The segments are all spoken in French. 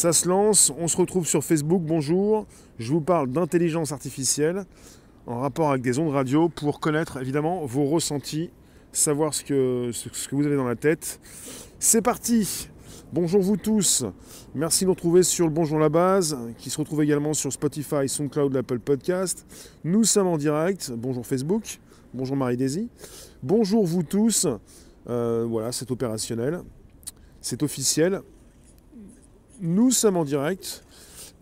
Ça se lance, on se retrouve sur Facebook, bonjour. Je vous parle d'intelligence artificielle en rapport avec des ondes radio pour connaître évidemment vos ressentis, savoir ce que, vous avez dans la tête. C'est parti Bonjour vous tous, merci de nous retrouver sur le Bonjour la base, qui se retrouve également sur Spotify, SoundCloud, l'Apple Podcast. Nous sommes en direct, bonjour Facebook, bonjour Marie-Daisy. Bonjour vous tous, euh, voilà, c'est opérationnel, c'est officiel. Nous sommes en direct,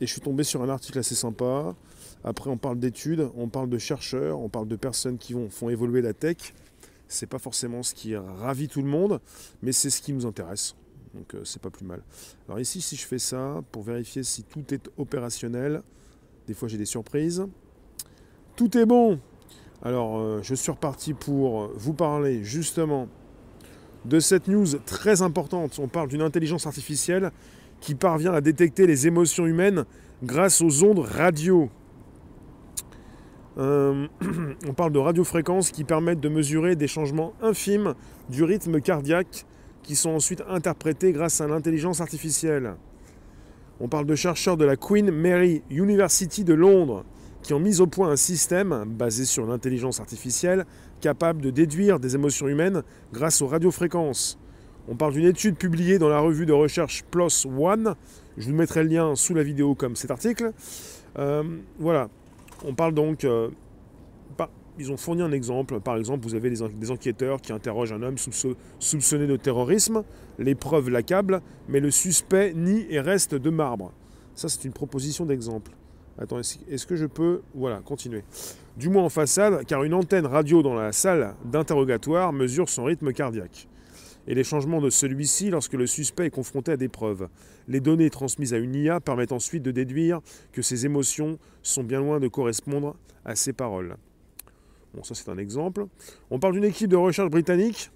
et je suis tombé sur un article assez sympa. Après, on parle d'études, on parle de chercheurs, on parle de personnes qui vont, font évoluer la tech. C'est pas forcément ce qui ravit tout le monde, mais c'est ce qui nous intéresse. Donc euh, c'est pas plus mal. Alors ici, si je fais ça, pour vérifier si tout est opérationnel, des fois j'ai des surprises. Tout est bon Alors euh, je suis reparti pour vous parler justement de cette news très importante. On parle d'une intelligence artificielle qui parvient à détecter les émotions humaines grâce aux ondes radio. Euh, on parle de radiofréquences qui permettent de mesurer des changements infimes du rythme cardiaque qui sont ensuite interprétés grâce à l'intelligence artificielle. On parle de chercheurs de la Queen Mary University de Londres qui ont mis au point un système basé sur l'intelligence artificielle capable de déduire des émotions humaines grâce aux radiofréquences. On parle d'une étude publiée dans la revue de recherche PLOS ONE. Je vous mettrai le lien sous la vidéo comme cet article. Euh, voilà. On parle donc euh, ils ont fourni un exemple. Par exemple, vous avez des enquêteurs qui interrogent un homme soupçonné de terrorisme. Les preuves l'accablent, mais le suspect nie et reste de marbre. Ça, c'est une proposition d'exemple. Attends, est-ce que je peux... Voilà, continuer. Du moins en façade, car une antenne radio dans la salle d'interrogatoire mesure son rythme cardiaque et les changements de celui-ci lorsque le suspect est confronté à des preuves. Les données transmises à une IA permettent ensuite de déduire que ses émotions sont bien loin de correspondre à ses paroles. Bon, ça c'est un exemple. On parle d'une équipe de recherche britannique,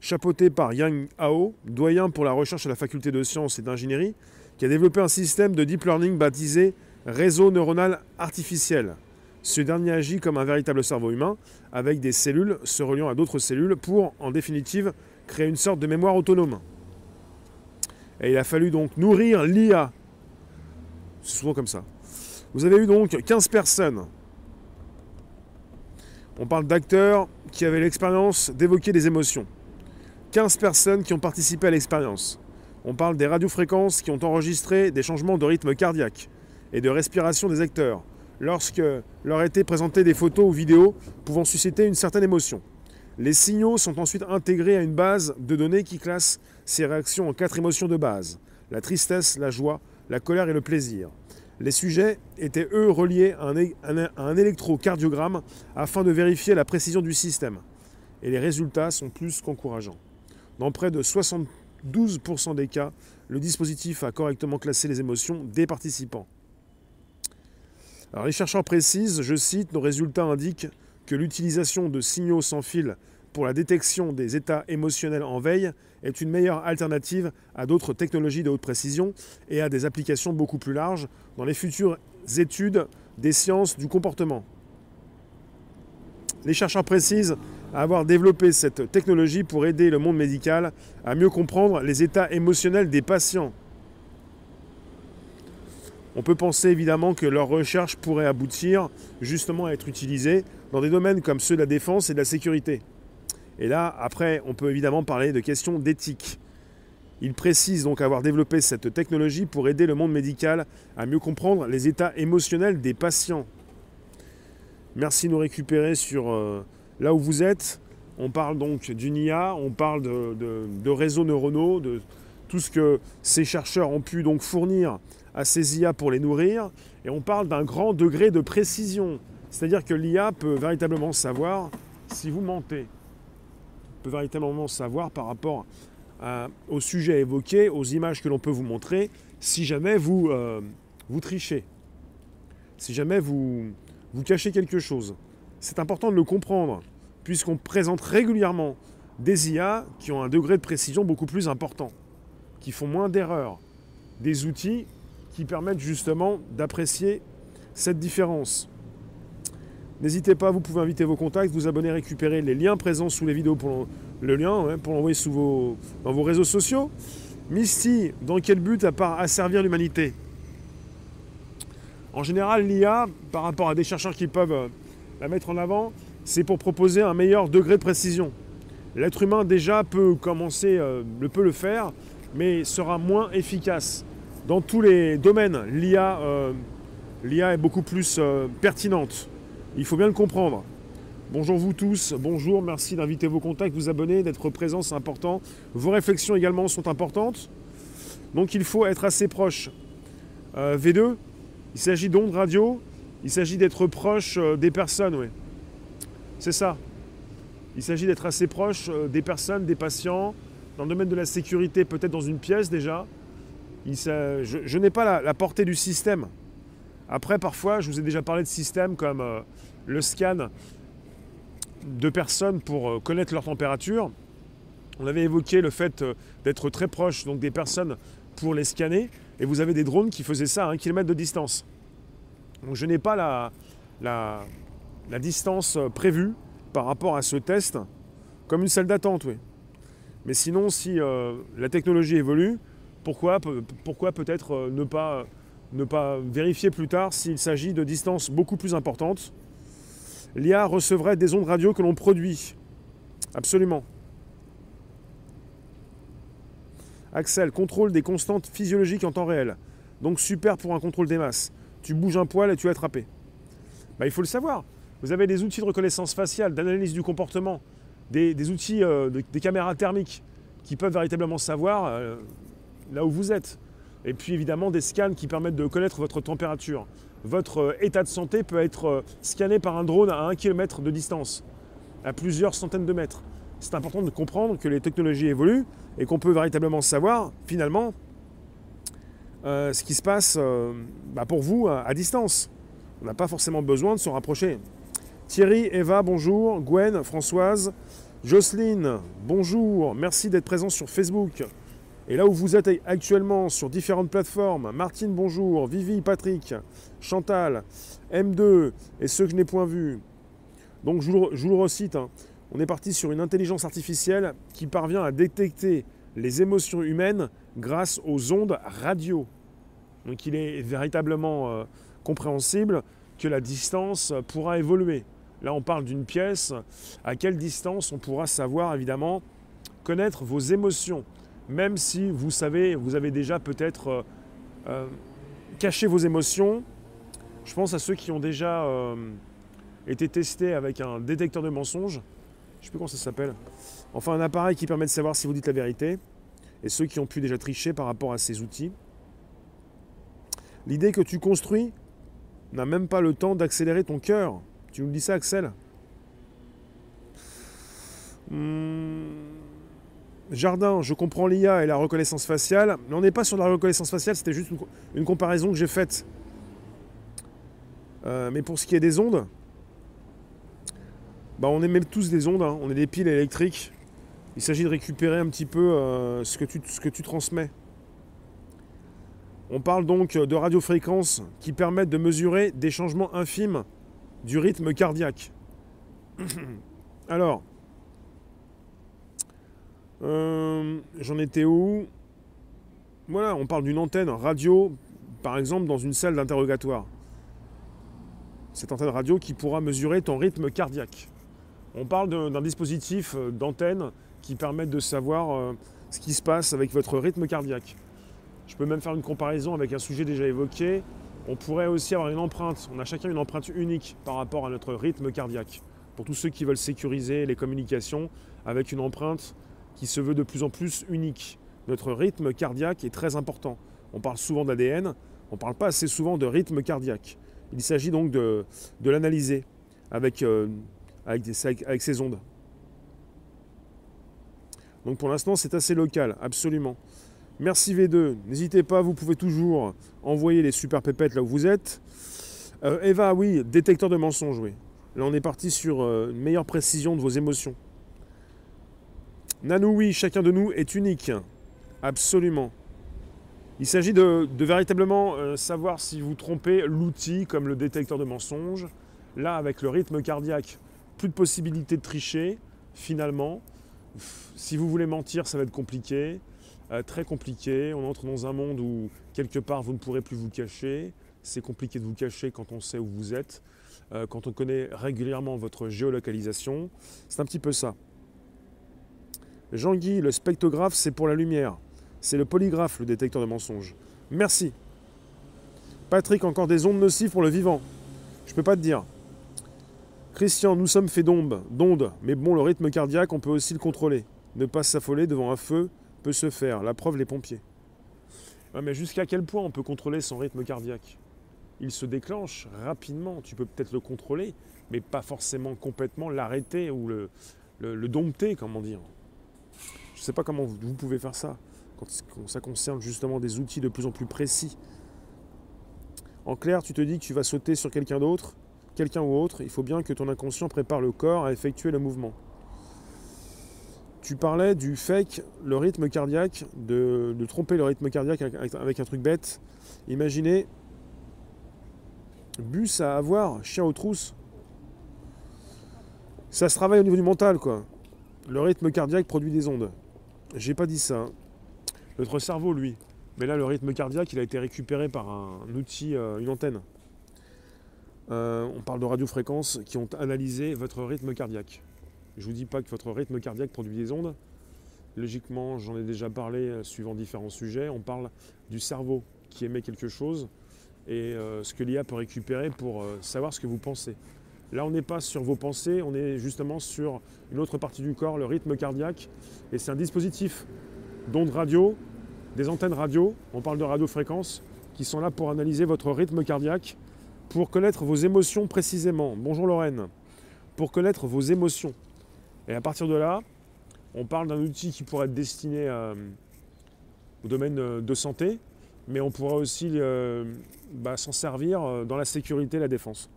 chapeautée par Yang Hao, doyen pour la recherche à la faculté de sciences et d'ingénierie, qui a développé un système de deep learning baptisé réseau neuronal artificiel. Ce dernier agit comme un véritable cerveau humain, avec des cellules se reliant à d'autres cellules pour, en définitive, créer une sorte de mémoire autonome. Et il a fallu donc nourrir l'IA. C'est souvent comme ça. Vous avez eu donc 15 personnes on parle d'acteurs qui avaient l'expérience d'évoquer des émotions. 15 personnes qui ont participé à l'expérience. On parle des radiofréquences qui ont enregistré des changements de rythme cardiaque et de respiration des acteurs lorsque leur étaient présentées des photos ou vidéos pouvant susciter une certaine émotion. Les signaux sont ensuite intégrés à une base de données qui classe ces réactions en quatre émotions de base la tristesse, la joie, la colère et le plaisir. Les sujets étaient, eux, reliés à un, électrocardiogramme afin de vérifier la précision du système. Et les résultats sont plus qu'encourageants. Dans près de 72% des cas, le dispositif a correctement classé les émotions des participants. Alors les chercheurs précisent, je cite, nos résultats indiquent que l'utilisation de signaux sans fil pour la détection des états émotionnels en veille est une meilleure alternative à d'autres technologies de haute précision et à des applications beaucoup plus larges dans les futures études des sciences du comportement. Les chercheurs précisent avoir développé cette technologie pour aider le monde médical à mieux comprendre les états émotionnels des patients. On peut penser évidemment que leurs recherches pourraient aboutir justement à être utilisées dans des domaines comme ceux de la défense et de la sécurité. Et là, après, on peut évidemment parler de questions d'éthique. Il précise donc avoir développé cette technologie pour aider le monde médical à mieux comprendre les états émotionnels des patients. Merci de nous récupérer sur euh, là où vous êtes. On parle donc d'une IA, on parle de, réseaux neuronaux, de tout ce que ces chercheurs ont pu donc fournir à ces IA pour les nourrir. Et on parle d'un grand degré de précision. C'est-à-dire que l'IA peut véritablement savoir si vous mentez peut véritablement savoir par rapport au sujet évoqué, aux images que l'on peut vous montrer, si jamais vous, euh, vous trichez, si jamais vous, vous cachez quelque chose. C'est important de le comprendre, puisqu'on présente régulièrement des IA qui ont un degré de précision beaucoup plus important, qui font moins d'erreurs, des outils qui permettent justement d'apprécier cette différence. N'hésitez pas, vous pouvez inviter vos contacts, vous abonner, récupérer les liens présents sous les vidéos pour le lien pour l'envoyer sous vos, dans vos réseaux sociaux. Misty, dans quel but à part asservir l'humanité? En général, l'IA, par rapport à des chercheurs qui peuvent euh, la mettre en avant, c'est pour proposer un meilleur degré de précision. L'être humain déjà peut commencer, euh, peut le faire, mais sera moins efficace. Dans tous les domaines, l'IA euh, est beaucoup plus euh, pertinente. Il faut bien le comprendre. Bonjour vous tous, bonjour, merci d'inviter vos contacts, vous abonner, d'être présent, c'est important. Vos réflexions également sont importantes. Donc il faut être assez proche. Euh, V2, il s'agit d'ondes radio, il s'agit d'être proche des personnes, oui. C'est ça. Il s'agit d'être assez proche des personnes, des patients, dans le domaine de la sécurité, peut-être dans une pièce déjà. Je, n'ai pas la, portée du système. Après, parfois, je vous ai déjà parlé de systèmes comme euh, le scan de personnes pour euh, connaître leur température. On avait évoqué le fait euh, d'être très proche donc des personnes pour les scanner. Et vous avez des drones qui faisaient ça à un kilomètre de distance. Donc je n'ai pas la, la, distance prévue par rapport à ce test comme une salle d'attente, oui. Mais sinon, si la technologie évolue, pourquoi, peut-être euh, ne, pas, ne pas vérifier plus tard s'il s'agit de distances beaucoup plus importantes? L'IA recevrait des ondes radio que l'on produit. Absolument. Axel, contrôle des constantes physiologiques en temps réel. Donc super pour un contrôle des masses. Tu bouges un poil et tu es attrapé. Bah, il faut le savoir. Vous avez des outils de reconnaissance faciale, d'analyse du comportement, des, outils, euh, des caméras thermiques qui peuvent véritablement savoir euh, là où vous êtes. Et puis évidemment des scans qui permettent de connaître votre température. Votre euh, état de santé peut être scanné par un drone à un kilomètre de distance, à plusieurs centaines de mètres. C'est important de comprendre que les technologies évoluent et qu'on peut véritablement savoir finalement ce qui se passe bah, pour vous à distance. On n'a pas forcément besoin de se rapprocher. Thierry, Eva, bonjour. Gwen, Françoise, Jocelyne, bonjour. Merci d'être présent sur Facebook. Et là où vous êtes actuellement sur différentes plateformes, Martine, bonjour. Vivi, Patrick, Chantal, M2 et ceux que je n'ai point vus. Donc je vous, le recite, hein. on est parti sur une intelligence artificielle qui parvient à détecter les émotions humaines grâce aux ondes radio. Donc il est véritablement euh, compréhensible que la distance pourra évoluer. Là, on parle d'une pièce. À quelle distance on pourra savoir, évidemment, connaître vos émotions, même si vous savez, vous avez déjà peut-être euh, euh, caché vos émotions. Je pense à ceux qui ont déjà euh, été testés avec un détecteur de mensonges. Je ne sais plus comment ça s'appelle. Enfin, un appareil qui permet de savoir si vous dites la vérité. Et ceux qui ont pu déjà tricher par rapport à ces outils. L'idée que tu construis n'a même pas le temps d'accélérer ton cœur. Tu nous dis ça, Axel? Hmm. Jardin, je comprends l'IA et la reconnaissance faciale, mais on n'est pas sur la reconnaissance faciale, c'était juste une, comparaison que j'ai faite. Euh, mais pour ce qui est des ondes, bah on émet tous des ondes, hein. on est des piles électriques. Il s'agit de récupérer un petit peu euh, ce, que tu, ce que tu transmets. On parle donc de radiofréquences qui permettent de mesurer des changements infimes du rythme cardiaque. Alors, euh, j'en étais où? Voilà, on parle d'une antenne radio, par exemple, dans une salle d'interrogatoire. Cette antenne radio qui pourra mesurer ton rythme cardiaque. On parle d'un dispositif euh, d'antenne qui permet de savoir euh, ce qui se passe avec votre rythme cardiaque. Je peux même faire une comparaison avec un sujet déjà évoqué, on pourrait aussi avoir une empreinte. On a chacun une empreinte unique par rapport à notre rythme cardiaque. Pour tous ceux qui veulent sécuriser les communications avec une empreinte qui se veut de plus en plus unique. Notre rythme cardiaque est très important. On parle souvent d'ADN, on ne parle pas assez souvent de rythme cardiaque. Il s'agit donc de, l'analyser avec, euh, ces ondes. Donc pour l'instant, c'est assez local, absolument. Merci V2. N'hésitez pas, vous pouvez toujours envoyer les super pépettes là où vous êtes. Euh, Eva, oui, détecteur de mensonges, oui. Là, on est parti sur euh, une meilleure précision de vos émotions. Nanou, oui, chacun de nous est unique. Absolument. Il s'agit de, véritablement euh, savoir si vous trompez l'outil comme le détecteur de mensonges. Là, avec le rythme cardiaque, plus de possibilité de tricher, finalement. Si vous voulez mentir, ça va être compliqué. euh, très compliqué. On entre dans un monde où quelque part vous ne pourrez plus vous cacher. C'est compliqué de vous cacher quand on sait où vous êtes, euh, quand on connaît régulièrement votre géolocalisation. C'est un petit peu ça. Jean-Guy, le spectrographe, c'est pour la lumière. C'est le polygraphe, le détecteur de mensonges. Merci. Patrick, encore des ondes nocives pour le vivant. Je peux pas te dire. Christian, nous sommes faits d'ondes, mais bon, le rythme cardiaque, on peut aussi le contrôler. Ne pas s'affoler devant un feu peut se faire. La preuve, les pompiers. mais jusqu'à quel point on peut contrôler son rythme cardiaque? Il se déclenche rapidement. Tu peux peut-être le contrôler, mais pas forcément complètement l'arrêter ou le, dompter, comment dire. Je ne sais pas comment vous, pouvez faire ça, quand ça concerne justement des outils de plus en plus précis. En clair, tu te dis que tu vas sauter sur quelqu'un d'autre, quelqu'un ou autre, il faut bien que ton inconscient prépare le corps à effectuer le mouvement. Tu parlais du fake, le rythme cardiaque, de, tromper le rythme cardiaque avec, un truc bête. Imaginez, bus à avoir, chien aux trousses. Ça se travaille au niveau du mental, quoi. Le rythme cardiaque produit des ondes. J'ai pas dit ça. Hein. Notre cerveau, lui. Mais là, le rythme cardiaque, il a été récupéré par un outil, euh, une antenne. Euh, on parle de radiofréquences qui ont analysé votre rythme cardiaque. Je ne vous dis pas que votre rythme cardiaque produit des ondes. Logiquement, j'en ai déjà parlé euh, suivant différents sujets. On parle du cerveau qui émet quelque chose et ce que l'IA peut récupérer pour savoir ce que vous pensez. Là, on n'est pas sur vos pensées, on est justement sur une autre partie du corps, le rythme cardiaque. Et c'est un dispositif d'ondes radio, des antennes radio, on parle de radiofréquences, qui sont là pour analyser votre rythme cardiaque pour connaître vos émotions précisément. Bonjour Lorraine. Pour connaître vos émotions. Et à partir de là, on parle d'un outil qui pourrait être destiné euh, au domaine euh, de santé, mais on pourrait aussi euh, bah, s'en servir dans la sécurité et la défense.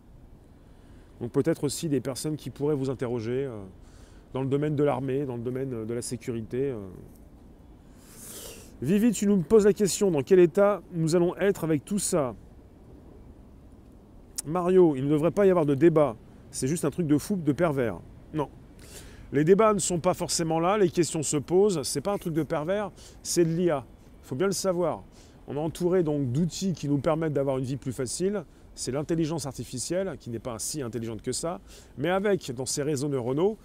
Donc peut-être aussi des personnes qui pourraient vous interroger dans le domaine de l'armée, dans le domaine de la sécurité. Vivi, tu nous poses la question, dans quel état nous allons être avec tout ça? Mario, il ne devrait pas y avoir de débat. C'est juste un truc de fou, de pervers. Non. Les débats ne sont pas forcément là, les questions se posent. C'est pas un truc de pervers, c'est de l'IA. Il faut bien le savoir. On est entouré donc d'outils qui nous permettent d'avoir une vie plus facile. C'est l'intelligence artificielle, qui n'est pas si intelligente que ça, mais avec dans ces réseaux neuronaux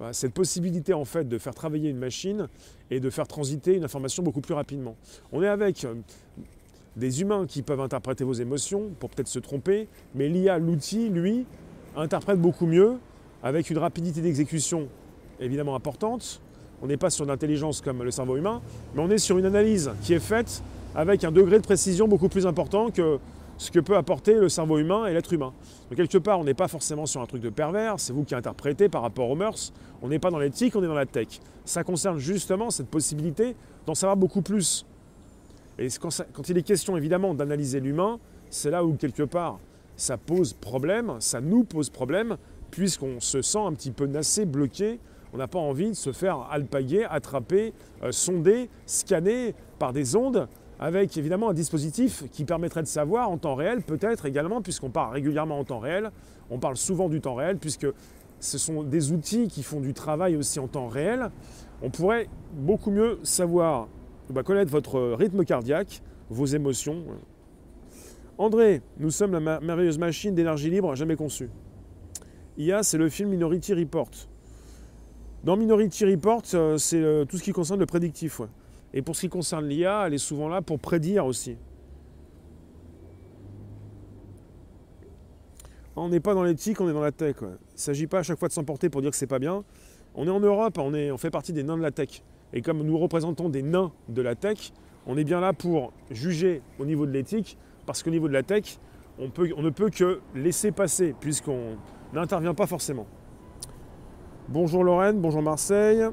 euh, cette possibilité en fait de faire travailler une machine et de faire transiter une information beaucoup plus rapidement. On est avec euh, des humains qui peuvent interpréter vos émotions pour peut-être se tromper, mais l'IA, l'outil, lui, interprète beaucoup mieux, avec une rapidité d'exécution évidemment importante. On n'est pas sur l'intelligence comme le cerveau humain, mais on est sur une analyse qui est faite avec un degré de précision beaucoup plus important que ce que peut apporter le cerveau humain et l'être humain. Donc quelque part, on n'est pas forcément sur un truc de pervers, c'est vous qui interprétez par rapport aux mœurs, on n'est pas dans l'éthique, on est dans la tech. Ça concerne justement cette possibilité d'en savoir beaucoup plus et quand, il est question évidemment d'analyser l'humain, c'est là où quelque part ça pose problème, ça nous pose problème, puisqu'on se sent un petit peu nassé, bloqué. On n'a pas envie de se faire alpaguer, attraper, euh, sonder, scanner par des ondes, avec évidemment un dispositif qui permettrait de savoir en temps réel, peut-être également, puisqu'on parle régulièrement en temps réel, on parle souvent du temps réel, puisque ce sont des outils qui font du travail aussi en temps réel. On pourrait beaucoup mieux savoir va connaître votre rythme cardiaque, vos émotions. André, nous sommes la merveilleuse machine d'énergie libre jamais conçue. IA, c'est le film Minority Report. Dans Minority Report, euh, c'est euh, tout ce qui concerne le prédictif. Et pour ce qui concerne l'IA, elle est souvent là pour prédire aussi. On n'est pas dans l'éthique, on est dans la tech. Il ne s'agit pas à chaque fois de s'emporter pour dire que c'est pas bien. On est en Europe, on, est, on fait partie des nains de la tech. Et comme nous représentons des nains de la tech, on est bien là pour juger au niveau de l'éthique, parce qu'au niveau de la tech, on, ne peut que laisser passer, puisqu'on n'intervient pas forcément. Bonjour Lorraine, bonjour Marseille.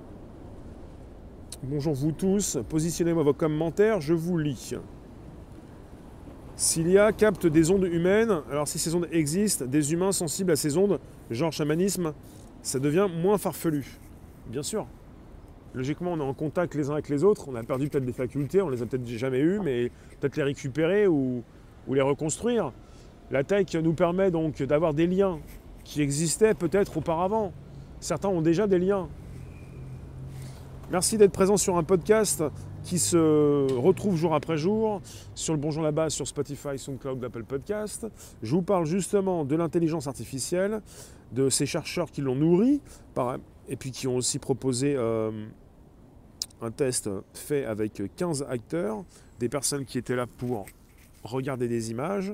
Bonjour vous tous, positionnez-moi vos commentaires, je vous lis. S'il y a capte des ondes humaines, alors si ces ondes existent, des humains sensibles à ces ondes, genre chamanisme, ça devient moins farfelu. Bien sûr. Logiquement, on est en contact les uns avec les autres, on a perdu peut-être des facultés, on les a peut-être jamais eues, mais peut-être les récupérer ou, les reconstruire. La tech nous permet donc d'avoir des liens qui existaient peut-être auparavant. Certains ont déjà des liens. Merci d'être présent sur un podcast qui se retrouve jour après jour sur le Bonjour là-bas, sur Spotify, SoundCloud, Apple Podcast. Je vous parle justement de l'intelligence artificielle, de ces chercheurs qui l'ont nourri, et puis qui ont aussi proposé euh, un test fait avec 15 acteurs, des personnes qui étaient là pour regarder des images.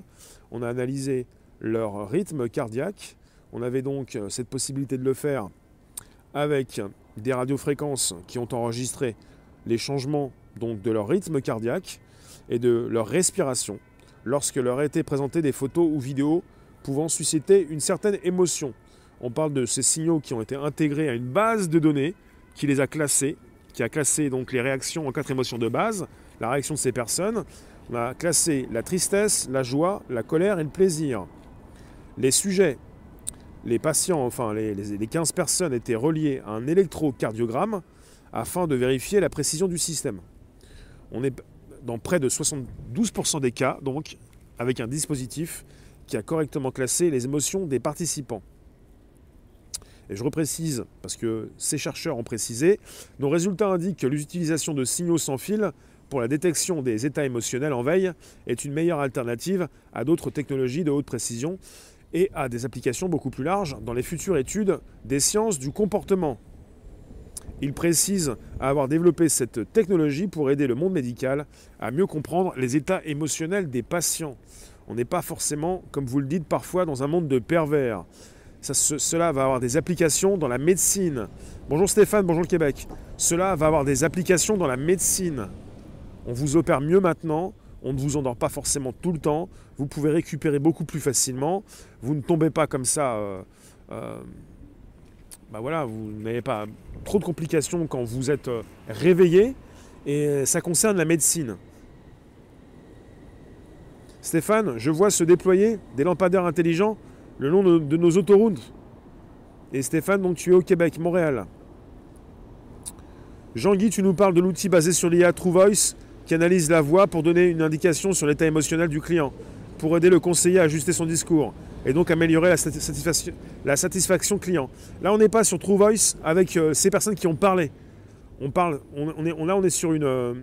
On a analysé leur rythme cardiaque. On avait donc cette possibilité de le faire avec des radiofréquences qui ont enregistré les changements donc, de leur rythme cardiaque et de leur respiration lorsque leur étaient présentées des photos ou vidéos pouvant susciter une certaine émotion. On parle de ces signaux qui ont été intégrés à une base de données qui les a classés, qui a classé donc les réactions en quatre émotions de base, la réaction de ces personnes. On a classé la tristesse, la joie, la colère et le plaisir. Les sujets, les patients, enfin les, les 15 personnes étaient reliés à un électrocardiogramme afin de vérifier la précision du système. On est dans près de 72% des cas, donc, avec un dispositif qui a correctement classé les émotions des participants. Et je reprécise, parce que ces chercheurs ont précisé, nos résultats indiquent que l'utilisation de signaux sans fil pour la détection des états émotionnels en veille est une meilleure alternative à d'autres technologies de haute précision et à des applications beaucoup plus larges dans les futures études des sciences du comportement. Il précise avoir développé cette technologie pour aider le monde médical à mieux comprendre les états émotionnels des patients. On n'est pas forcément, comme vous le dites parfois, dans un monde de pervers. cela va avoir des applications dans la médecine. Bonjour Stéphane, bonjour le Québec. Cela va avoir des applications dans la médecine. On vous opère mieux maintenant, on ne vous endort pas forcément tout le temps, vous pouvez récupérer beaucoup plus facilement, vous ne tombez pas comme ça. Euh, euh, bah voilà, vous n'avez pas trop de complications quand vous êtes euh, réveillé. Et ça concerne la médecine. Stéphane, je vois se déployer des lampadaires intelligents le long de, nos autoroutes. Et Stéphane, donc tu es au Québec, Montréal. Jean-Guy, tu nous parles de l'outil basé sur l'IA TrueVoice qui analyse la voix pour donner une indication sur l'état émotionnel du client, pour aider le conseiller à ajuster son discours et donc améliorer la satisfaction, client. Là, on n'est pas sur True Voice avec euh, ces personnes qui ont parlé. On parle, on, est, là, on est sur une, euh,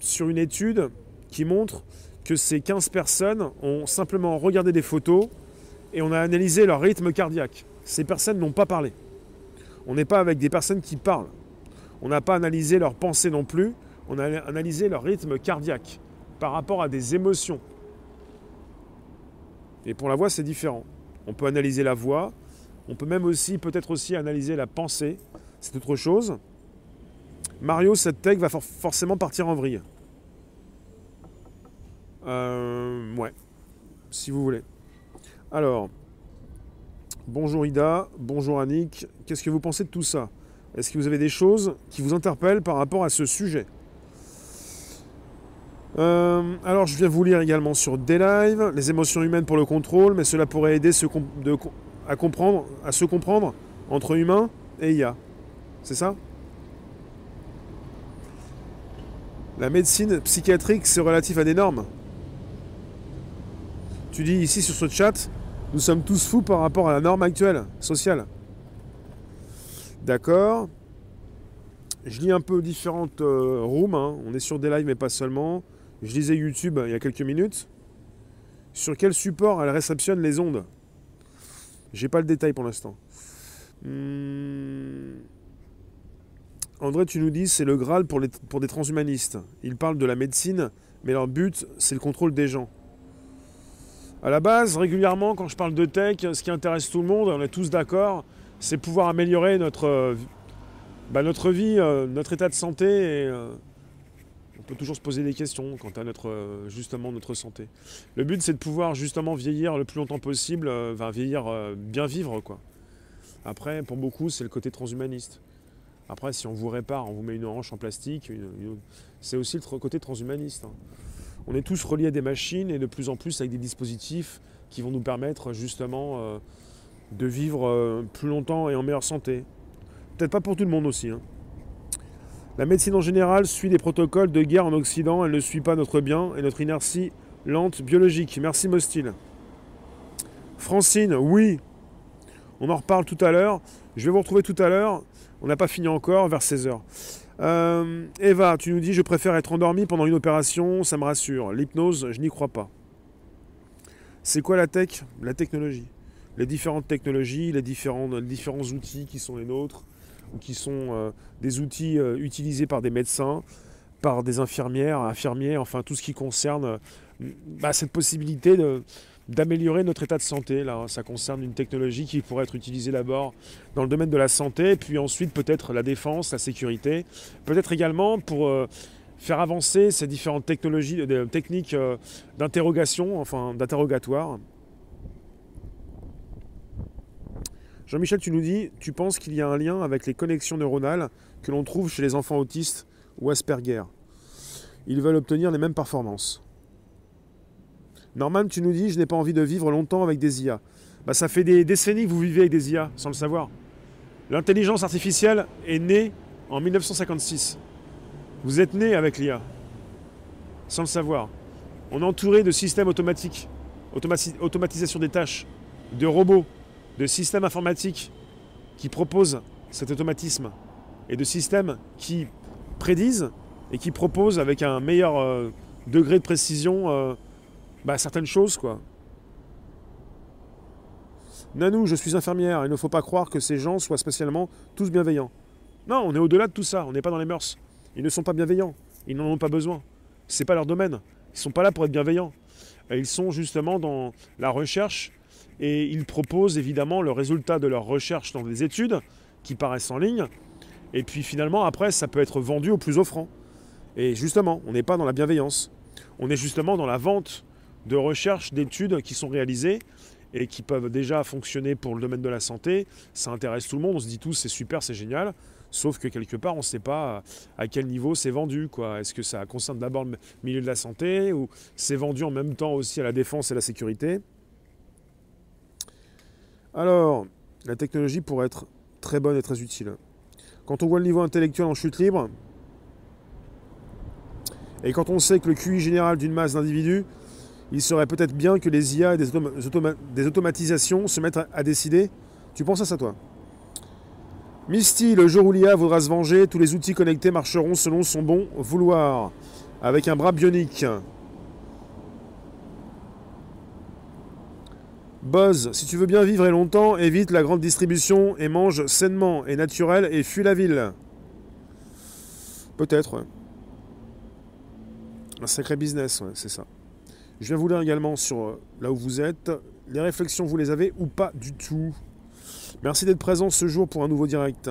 sur une étude qui montre que ces 15 personnes ont simplement regardé des photos et on a analysé leur rythme cardiaque. Ces personnes n'ont pas parlé. On n'est pas avec des personnes qui parlent. On n'a pas analysé leurs pensées non plus. On a analysé leur rythme cardiaque par rapport à des émotions. Et pour la voix, c'est différent. On peut analyser la voix, on peut même aussi, peut-être aussi analyser la pensée. C'est autre chose. Mario, cette tech va forcément partir en vrille. Euh, ouais, si vous voulez. Alors, bonjour Ida, bonjour Annick. Qu'est-ce que vous pensez de tout ça? Est-ce que vous avez des choses qui vous interpellent par rapport à ce sujet? Euh, alors, je viens vous lire également sur D-Live, les émotions humaines pour le contrôle, mais cela pourrait aider à se comprendre entre humains et IA. C'est ça? La médecine psychiatrique, c'est relatif à des normes. Tu dis ici sur ce chat, nous sommes tous fous par rapport à la norme actuelle, sociale. D'accord. Je lis un peu différentes euh, rooms, hein. on est sur des lives mais pas seulement. Je lisais YouTube il y a quelques minutes. Sur quel support elle réceptionne les ondes? J'ai pas le détail pour l'instant. Hmm. André, tu nous dis c'est le Graal pour, les, des transhumanistes. Ils parlent de la médecine, mais leur but, c'est le contrôle des gens. À la base, régulièrement, quand je parle de tech, ce qui intéresse tout le monde, on est tous d'accord, c'est pouvoir améliorer notre, bah, notre vie, euh, notre état de santé euh, peut toujours se poser des questions quant à notre, euh, justement notre santé. Le but, c'est de pouvoir justement vieillir le plus longtemps possible, euh, vieillir, euh, bien vivre. quoi. Après, pour beaucoup, c'est le côté transhumaniste. Après, si on vous répare, on vous met une hanche en plastique, c'est aussi le côté transhumaniste. Hein. On est tous reliés à des machines et de plus en plus avec des dispositifs qui vont nous permettre justement de vivre plus longtemps et en meilleure santé. Peut-être pas pour tout le monde aussi. Hein. La médecine en général suit des protocoles de guerre en Occident, elle ne suit pas notre bien et notre inertie lente biologique. Merci Mostil. Francine, oui. On en reparle tout à l'heure. Je vais vous retrouver tout à l'heure. On n'a pas fini encore, vers 16h. Euh, Eva, tu nous dis je préfère être endormi pendant une opération, ça me rassure. L'hypnose, je n'y crois pas. C'est quoi la tech? La technologie. Les différentes technologies, les différents, les différents outils qui sont les nôtres, qui sont euh, des outils euh, utilisés par des médecins, par des infirmières, infirmiers, enfin tout ce qui concerne bah, cette possibilité d'améliorer notre état de santé. Là, ça concerne une technologie qui pourrait être utilisée d'abord dans le domaine de la santé, puis ensuite peut-être la défense, la sécurité, peut-être également pour euh, faire avancer ces différentes technologies, techniques d'interrogation, enfin d'interrogatoire. Jean-Michel, tu nous dis, tu penses qu'il y a un lien avec les connexions neuronales que l'on trouve chez les enfants autistes ou Asperger Ils veulent obtenir les mêmes performances. Norman, tu nous dis, je n'ai pas envie de vivre longtemps avec des IA. Bah, ça fait des décennies que vous vivez avec des IA, sans le savoir. L'intelligence artificielle est née en 1956. Vous êtes né avec l'IA, sans le savoir. On est entouré de systèmes automatiques, automatisation des tâches, de robots, de systèmes informatiques qui proposent cet automatisme et de systèmes qui prédisent et qui proposent avec un meilleur euh, degré de précision euh, bah, certaines choses. Nanou, je suis infirmière, il ne faut pas croire que ces gens soient spécialement tous bienveillants. Non, on est au-delà de tout ça, on n'est pas dans les mœurs. Ils ne sont pas bienveillants, ils n'en ont pas besoin. Ce n'est pas leur domaine. Ils ne sont pas là pour être bienveillants. Ils sont justement dans la recherche et ils proposent évidemment le résultat de leurs recherches dans des études qui paraissent en ligne. Et puis finalement, après, ça peut être vendu au plus offrant. Et justement, on n'est pas dans la bienveillance. On est justement dans la vente de recherches, d'études qui sont réalisées et qui peuvent déjà fonctionner pour le domaine de la santé. Ça intéresse tout le monde. On se dit tous, c'est super, c'est génial. Sauf que quelque part, on ne sait pas à quel niveau c'est vendu. Est-ce que ça concerne d'abord le milieu de la santé ou c'est vendu en même temps aussi à la défense et la sécurité? Alors, la technologie pourrait être très bonne et très utile. Quand on voit le niveau intellectuel en chute libre, et quand on sait que le QI général d'une masse d'individus, il serait peut-être bien que les IA et des, automatisations se mettent à, décider. Tu penses à ça, toi? Misty, le jour où l'IA voudra se venger, tous les outils connectés marcheront selon son bon vouloir, avec un bras bionique. Buzz, si tu veux bien vivre et longtemps, évite la grande distribution et mange sainement et naturel et fuis la ville. Peut-être, Un sacré business, c'est ça. Je viens vous lire également sur euh, là où vous êtes. Les réflexions, vous les avez ou pas du tout? Merci d'être présent ce jour pour un nouveau direct.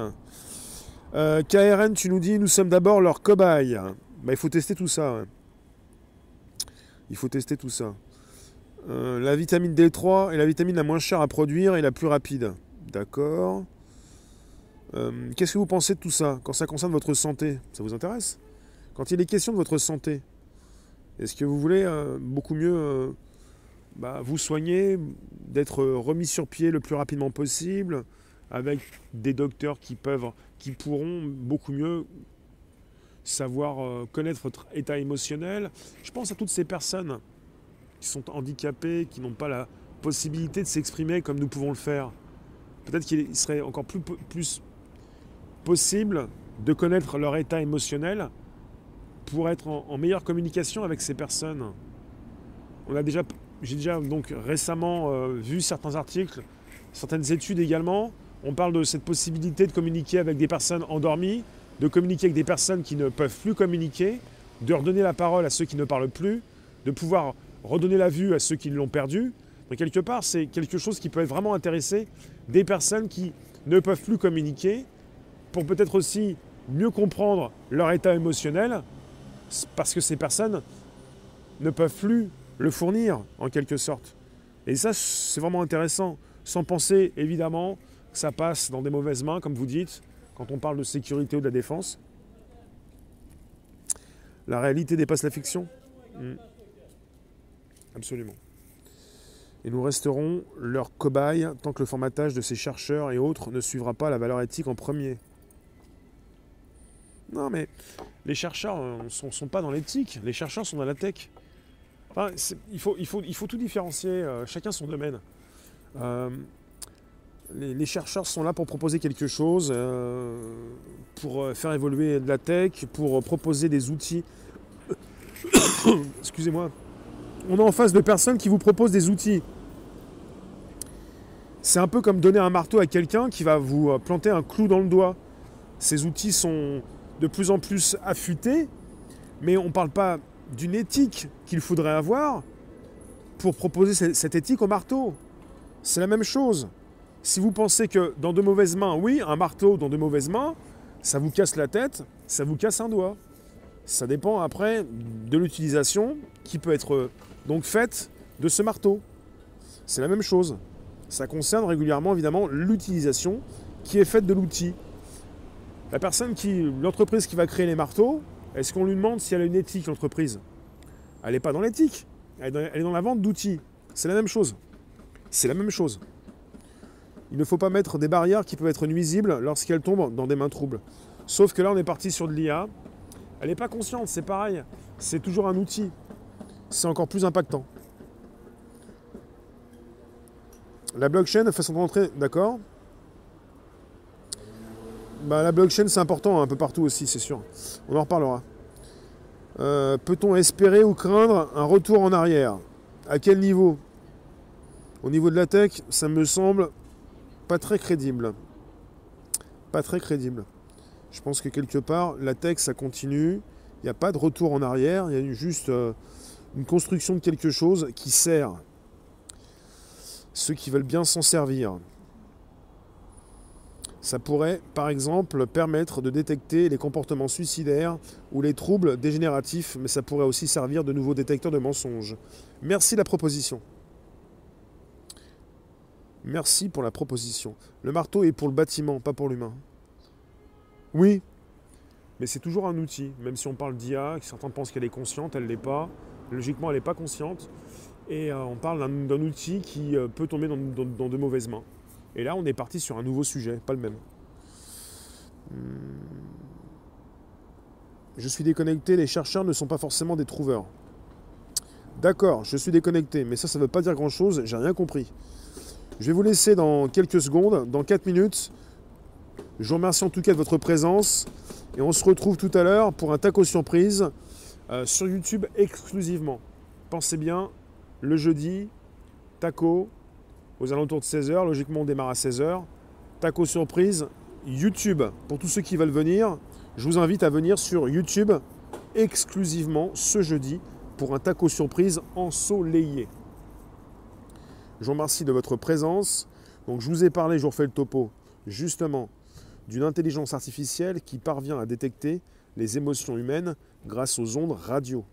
Euh, KRN, tu nous dis, nous sommes d'abord leur cobaye. Bah, il faut tester tout ça. Il faut tester tout ça. Euh, la vitamine D3 est la vitamine la moins chère à produire et la plus rapide. D'accord. Euh, qu'est-ce que vous pensez de tout ça quand ça concerne votre santé? Ça vous intéresse? Quand il est question de votre santé, est-ce que vous voulez euh, beaucoup mieux bah, vous soigner, d'être remis sur pied le plus rapidement possible, avec des docteurs qui peuvent, qui pourront beaucoup mieux savoir connaître votre état émotionnel? Je pense à toutes ces personnes qui sont handicapés, qui n'ont pas la possibilité de s'exprimer comme nous pouvons le faire. Peut-être qu'il serait encore plus, possible de connaître leur état émotionnel pour être en, meilleure communication avec ces personnes. On a déjà, j'ai déjà donc récemment euh, vu certains articles, certaines études également. On parle de cette possibilité de communiquer avec des personnes endormies, de communiquer avec des personnes qui ne peuvent plus communiquer, de redonner la parole à ceux qui ne parlent plus, de pouvoir redonner la vue à ceux qui l'ont perdu. Donc quelque part, c'est quelque chose qui peut vraiment intéresser des personnes qui ne peuvent plus communiquer pour peut-être aussi mieux comprendre leur état émotionnel parce que ces personnes ne peuvent plus le fournir en quelque sorte. Et ça, c'est vraiment intéressant, sans penser évidemment que ça passe dans des mauvaises mains, comme vous dites, quand on parle de sécurité ou de la défense. La réalité dépasse la fiction. Hmm. Absolument. Et nous resterons leurs cobayes tant que le formatage de ces chercheurs et autres ne suivra pas la valeur éthique en premier. Non, mais les chercheurs ne sont, pas dans l'éthique, les chercheurs sont dans la tech. il, faut, il, faut, il, faut, tout différencier, euh, chacun son domaine. Euh, les, chercheurs sont là pour proposer quelque chose, euh, pour euh, faire évoluer de la tech, pour proposer des outils. Excusez-moi. On est en face de personnes qui vous proposent des outils. C'est un peu comme donner un marteau à quelqu'un qui va vous euh, planter un clou dans le doigt. Ces outils sont de plus en plus affûtés, mais on ne parle pas d'une éthique qu'il faudrait avoir pour proposer cette éthique au marteau. C'est la même chose. Si vous pensez que dans de mauvaises mains, oui, un marteau dans de mauvaises mains, ça vous casse la tête, ça vous casse un doigt. Ça dépend après de l'utilisation qui peut être donc faite de ce marteau. C'est la même chose. Ça concerne régulièrement évidemment l'utilisation qui est faite de l'outil. La personne qui, l'entreprise qui va créer les marteaux, est-ce qu'on lui demande si elle a une éthique, l'entreprise? Elle n'est pas dans l'éthique, elle est dans la vente d'outils. C'est la même chose. C'est la même chose. Il ne faut pas mettre des barrières qui peuvent être nuisibles lorsqu'elles tombent dans des mains troubles. Sauf que là, on est parti sur de l'IA. Elle n'est pas consciente, c'est pareil. C'est toujours un outil. C'est encore plus impactant. La blockchain fait son entrée, d'accord bah, La blockchain, c'est important un peu partout aussi, c'est sûr. On en reparlera. Euh, peut-on espérer ou craindre un retour en arrière? À quel niveau? Au niveau de la tech, ça me semble pas très crédible. Pas très crédible. Je pense que quelque part, la tech, ça continue. Il n'y a pas de retour en arrière. Il y a juste euh, une construction de quelque chose qui sert ceux qui veulent bien s'en servir. Ça pourrait, par exemple, permettre de détecter les comportements suicidaires ou les troubles dégénératifs, mais ça pourrait aussi servir de nouveau détecteur de mensonges. Merci la proposition. Merci pour la proposition. Le marteau est pour le bâtiment, pas pour l'humain. Oui, mais c'est toujours un outil. Même si on parle d'IA, certains pensent qu'elle est consciente, elle ne l'est pas. Logiquement, elle n'est pas consciente. Et euh, on parle d'un outil qui euh, peut tomber dans, de mauvaises mains. Et là, on est parti sur un nouveau sujet, pas le même. Hmm. Je suis déconnecté, les chercheurs ne sont pas forcément des trouveurs. D'accord, je suis déconnecté, mais ça, ça ne veut pas dire grand-chose, j'ai rien compris. Je vais vous laisser dans quelques secondes, dans 4 minutes. Je vous remercie en tout cas de votre présence. Et on se retrouve tout à l'heure pour un taco surprise euh, sur YouTube exclusivement. Pensez bien, le jeudi, taco, aux alentours de 16h. Logiquement, on démarre à 16h. Taco surprise, YouTube. Pour tous ceux qui veulent venir, je vous invite à venir sur YouTube exclusivement ce jeudi pour un taco surprise ensoleillé. Je vous remercie de votre présence. Donc je vous ai parlé, je vous refais le topo, justement, d'une intelligence artificielle qui parvient à détecter les émotions humaines grâce aux ondes radio.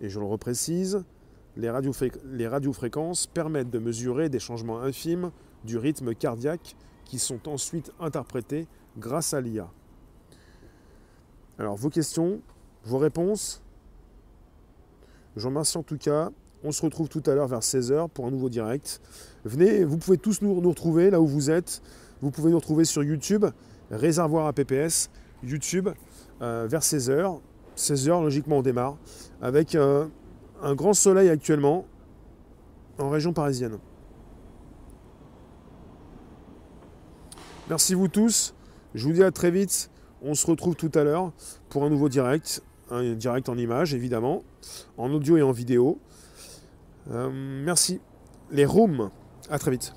Et je le reprécise, les, radiofréquences permettent de mesurer des changements infimes du rythme cardiaque qui sont ensuite interprétés grâce à l'IA. Alors vos questions, vos réponses, je vous remercie en tout cas on se retrouve tout à l'heure vers 16h pour un nouveau direct. Venez, vous pouvez tous nous, retrouver là où vous êtes. Vous pouvez nous retrouver sur YouTube, Réservoir à PPS, YouTube, vers 16h. 16h, logiquement, on démarre. Avec euh, un grand soleil actuellement en région parisienne. Merci vous tous. Je vous dis à très vite. On se retrouve tout à l'heure pour un nouveau direct. Un direct en image, évidemment, en audio et en vidéo. Euh, merci. Les rooms. À très vite.